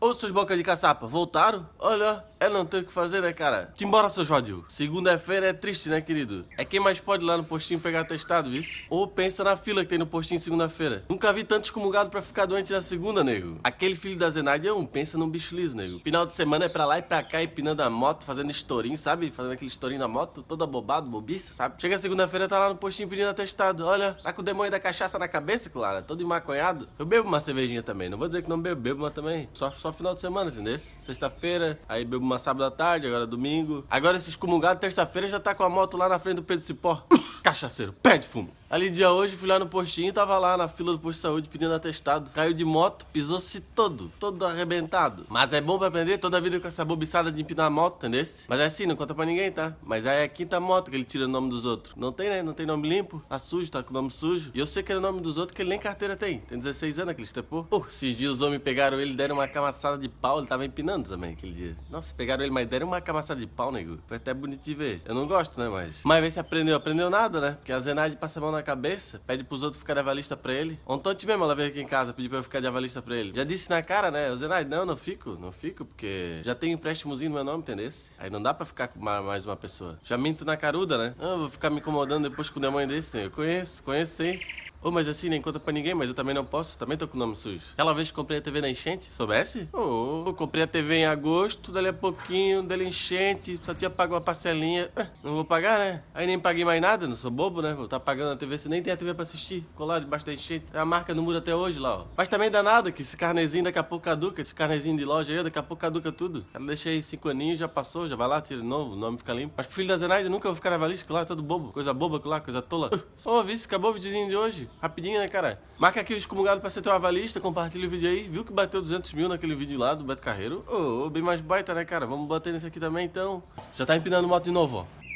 Ô, seus boca de caçapa, voltaram? Olha, é não ter o que fazer, né, cara? Te embora, seus vadios. Segunda-feira é triste, né, querido? É quem mais pode ir lá no postinho pegar testado, vice? Ou pensa na fila que tem no postinho segunda-feira. Nunca vi tanto excomungado pra ficar doente na segunda, nego. Aquele filho da Zenaide é um pensa num bicho liso, nego. Final de semana é pra lá e pra cá, empinando a moto, fazendo estourinho, sabe? Fazendo aquele estourinho na moto, toda bobado, bobiça, sabe? Chega segunda-feira, tá lá no postinho pedindo atestado. Olha, tá com o demônio da cachaça na cabeça, Clara, todo emaconhado. Eu bebo uma cervejinha também, não vou dizer que não bebo, bebo, mas também. Só, só final de semana, entendeu? Sexta-feira, aí bebo uma sábado à tarde, agora domingo. Agora esses comungados, terça-feira, já tá com a moto lá na frente do Pedro Cipó. Cachaceiro, pé de fumo. Ali dia hoje, fui lá no postinho, tava lá na fila do posto de saúde pedindo atestado. Caiu de moto, pisou-se todo, todo arrebentado. Mas é bom pra aprender toda a vida com essa bobiçada de empinar a moto, entendeu? Mas é assim, não conta pra ninguém, tá? Mas aí é a quinta moto que ele tira o nome dos outros. Não tem, né? Não tem nome limpo, tá sujo, tá com nome sujo. E eu sei que é o nome dos outros que ele nem carteira tem. Tem 16 anos aquele estepô. Pô, esses dias os homens pegaram ele, deram uma camaçada de pau, ele tava empinando também aquele dia. Nossa, pegaram ele, mas deram uma camaçada de pau, nego. Foi até bonito de ver. Eu não gosto, né? Mas. Mas vê se aprendeu. Aprendeu nada, né? Porque a Zenade passa a mão na cabeça, pede pros outros ficarem avalista pra ele. Ontem mesmo ela veio aqui em casa pedir pra eu ficar de avalista pra ele. Já disse na cara, né? O Zenade, não, não fico, não fico, porque já um empréstimozinho no meu nome, entendeu? Aí não dá pra ficar com mais uma pessoa. Já minto na caruda, né? Ah, vou ficar me incomodando depois com o demônio desse? Eu conheço, conheço sim. Ô, oh, mas assim, nem conta pra ninguém, mas eu também não posso, também tô com o nome sujo. Aquela vez que comprei a TV na enchente, soubesse? Ô, oh, comprei a TV em agosto, dali a pouquinho, dali enchente, só tinha pago uma parcelinha. Ah, não vou pagar, né? Aí nem paguei mais nada, não sou bobo, né? Vou estar tá pagando a TV, você nem tem a TV pra assistir. Ficou lá debaixo da enchente. A marca não muda até hoje lá, ó. Mas também dá nada, que esse carnezinho daqui a pouco caduca, esse carnezinho de loja aí, daqui a pouco caduca tudo. Ela deixei aí cinco aninhos, já passou, já vai lá, tira de novo, o nome fica limpo. Mas pro filho da Zenaide nunca vou ficar na valista, lá, todo bobo. Coisa boba lá, coisa tola. Ô, oh, vice, acabou o videozinho de hoje. Rapidinho, né, cara? Marca aqui o excomungado pra ser teu avalista, compartilha o vídeo aí. Viu que bateu 200 mil naquele vídeo lá do Beto Carreiro? Ô, oh, bem mais baita, né, cara? Vamos bater nesse aqui também, então. Já tá empinando moto de novo, ó.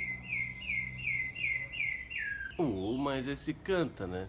Oh, mas esse canta, né?